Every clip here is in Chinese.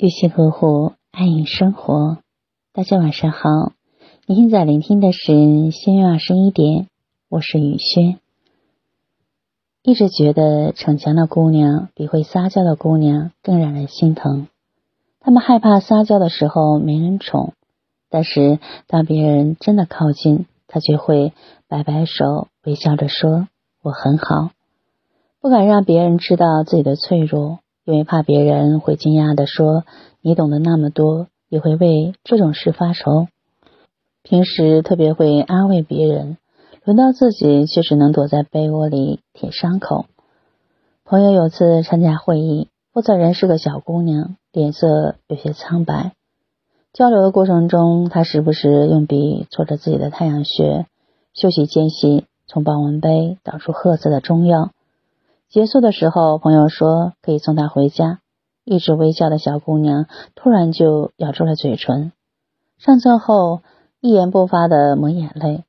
用心呵护，爱与生活。大家晚上好，你现在聆听的是星月二十一点，我是雨轩。一直觉得逞强的姑娘比会撒娇的姑娘更让人心疼。她们害怕撒娇的时候没人宠，但是当别人真的靠近，她却会摆摆手，微笑着说：“我很好。”不敢让别人知道自己的脆弱。因为怕别人会惊讶的说：“你懂得那么多，也会为这种事发愁。”平时特别会安慰别人，轮到自己却只能躲在被窝里舔伤口。朋友有次参加会议，负责人是个小姑娘，脸色有些苍白。交流的过程中，她时不时用笔戳着自己的太阳穴，休息间隙从保温杯倒出褐色的中药。结束的时候，朋友说可以送她回家。一直微笑的小姑娘突然就咬住了嘴唇。上车后，一言不发的抹眼泪。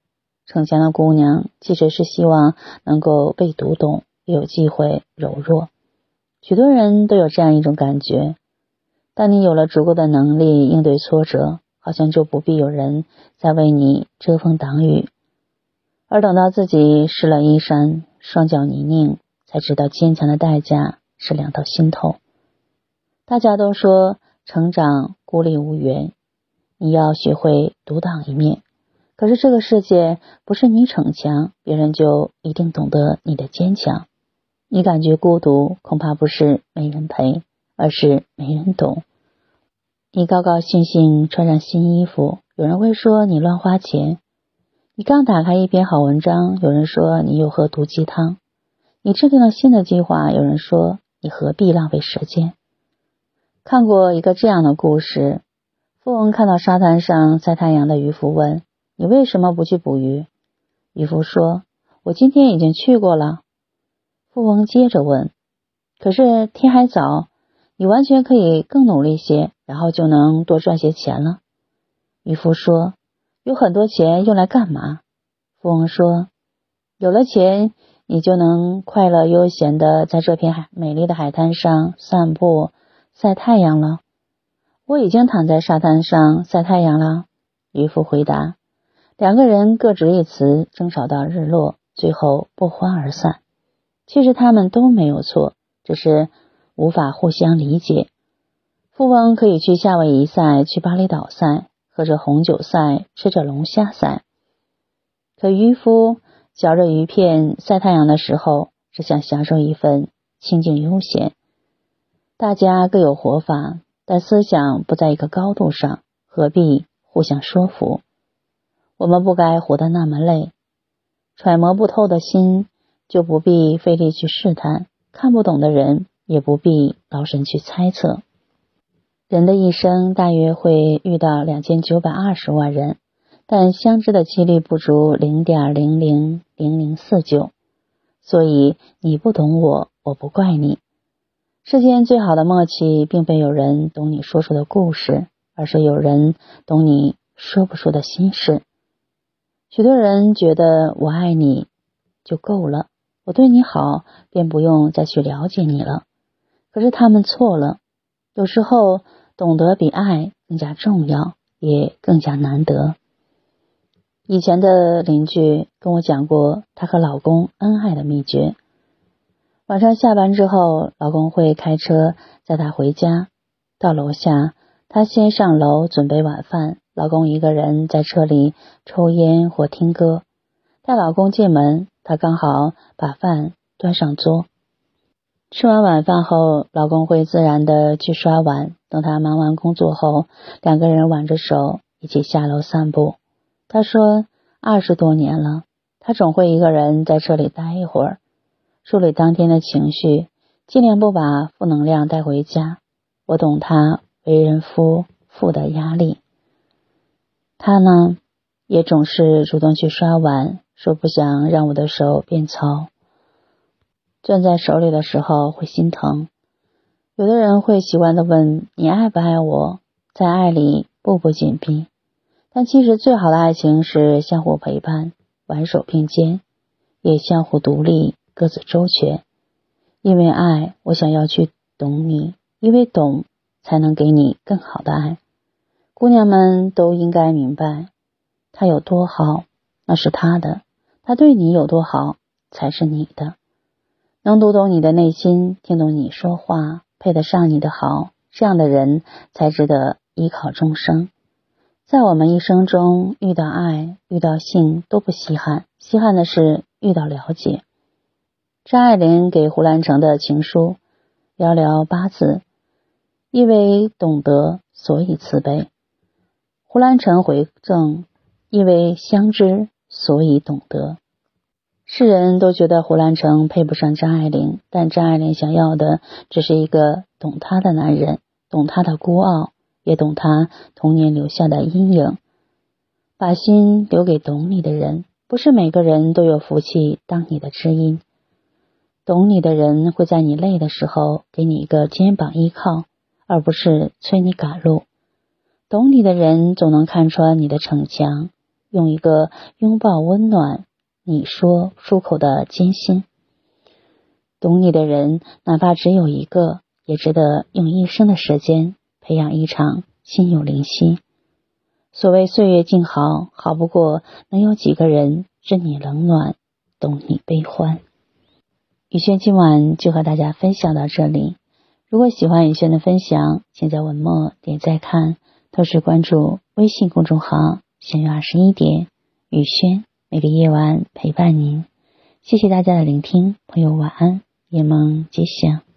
逞强的姑娘其实是希望能够被读懂，有机会柔弱。许多人都有这样一种感觉：当你有了足够的能力应对挫折，好像就不必有人再为你遮风挡雨。而等到自己湿了衣衫，双脚泥泞。才知道坚强的代价是凉到心头。大家都说成长孤立无援，你要学会独当一面。可是这个世界不是你逞强，别人就一定懂得你的坚强。你感觉孤独，恐怕不是没人陪，而是没人懂。你高高兴兴穿上新衣服，有人会说你乱花钱；你刚打开一篇好文章，有人说你又喝毒鸡汤。你制定了新的计划，有人说你何必浪费时间？看过一个这样的故事：富翁看到沙滩上晒太阳的渔夫，问：“你为什么不去捕鱼？”渔夫说：“我今天已经去过了。”富翁接着问：“可是天还早，你完全可以更努力些，然后就能多赚些钱了。”渔夫说：“有很多钱用来干嘛？”富翁说：“有了钱。”你就能快乐悠闲的在这片海美丽的海滩上散步、晒太阳了。我已经躺在沙滩上晒太阳了。渔夫回答。两个人各执一词，争吵到日落，最后不欢而散。其实他们都没有错，只是无法互相理解。富翁可以去夏威夷晒，去巴厘岛晒，喝着红酒晒，吃着龙虾晒。可渔夫。嚼着鱼片晒太阳的时候，只想享受一份清静悠闲。大家各有活法，但思想不在一个高度上，何必互相说服？我们不该活得那么累。揣摩不透的心，就不必费力去试探；看不懂的人，也不必劳神去猜测。人的一生大约会遇到两千九百二十万人。但相知的几率不足零点零零零零四九，所以你不懂我，我不怪你。世间最好的默契，并非有人懂你说出的故事，而是有人懂你说不出的心事。许多人觉得我爱你就够了，我对你好，便不用再去了解你了。可是他们错了。有时候，懂得比爱更加重要，也更加难得。以前的邻居跟我讲过，她和老公恩爱的秘诀。晚上下班之后，老公会开车载她回家。到楼下，她先上楼准备晚饭，老公一个人在车里抽烟或听歌。带老公进门，她刚好把饭端上桌。吃完晚饭后，老公会自然的去刷碗。等他忙完工作后，两个人挽着手一起下楼散步。他说：“二十多年了，他总会一个人在车里待一会儿，梳理当天的情绪，尽量不把负能量带回家。我懂他为人夫妇的压力。他呢，也总是主动去刷碗，说不想让我的手变糙。攥在手里的时候会心疼。有的人会习惯的问：你爱不爱我？在爱里步步紧逼。”但其实最好的爱情是相互陪伴、挽手并肩，也相互独立、各自周全。因为爱，我想要去懂你；因为懂，才能给你更好的爱。姑娘们都应该明白，他有多好，那是他的；他对你有多好，才是你的。能读懂你的内心，听懂你说话，配得上你的好，这样的人才值得依靠终生。在我们一生中，遇到爱、遇到性都不稀罕，稀罕的是遇到了解。张爱玲给胡兰成的情书，寥寥八字，意为懂得，所以慈悲。胡兰成回赠，意为相知，所以懂得。世人都觉得胡兰成配不上张爱玲，但张爱玲想要的只是一个懂她的男人，懂她的孤傲。也懂他童年留下的阴影，把心留给懂你的人。不是每个人都有福气当你的知音，懂你的人会在你累的时候给你一个肩膀依靠，而不是催你赶路。懂你的人总能看穿你的逞强，用一个拥抱温暖你说出口的艰辛。懂你的人，哪怕只有一个，也值得用一生的时间。培养一场心有灵犀。所谓岁月静好，好不过能有几个人知你冷暖，懂你悲欢。雨轩今晚就和大家分享到这里。如果喜欢雨轩的分享，请在文末点赞看，同时关注微信公众号“相约二十一点”，雨轩每个夜晚陪伴您。谢谢大家的聆听，朋友晚安，夜梦吉祥。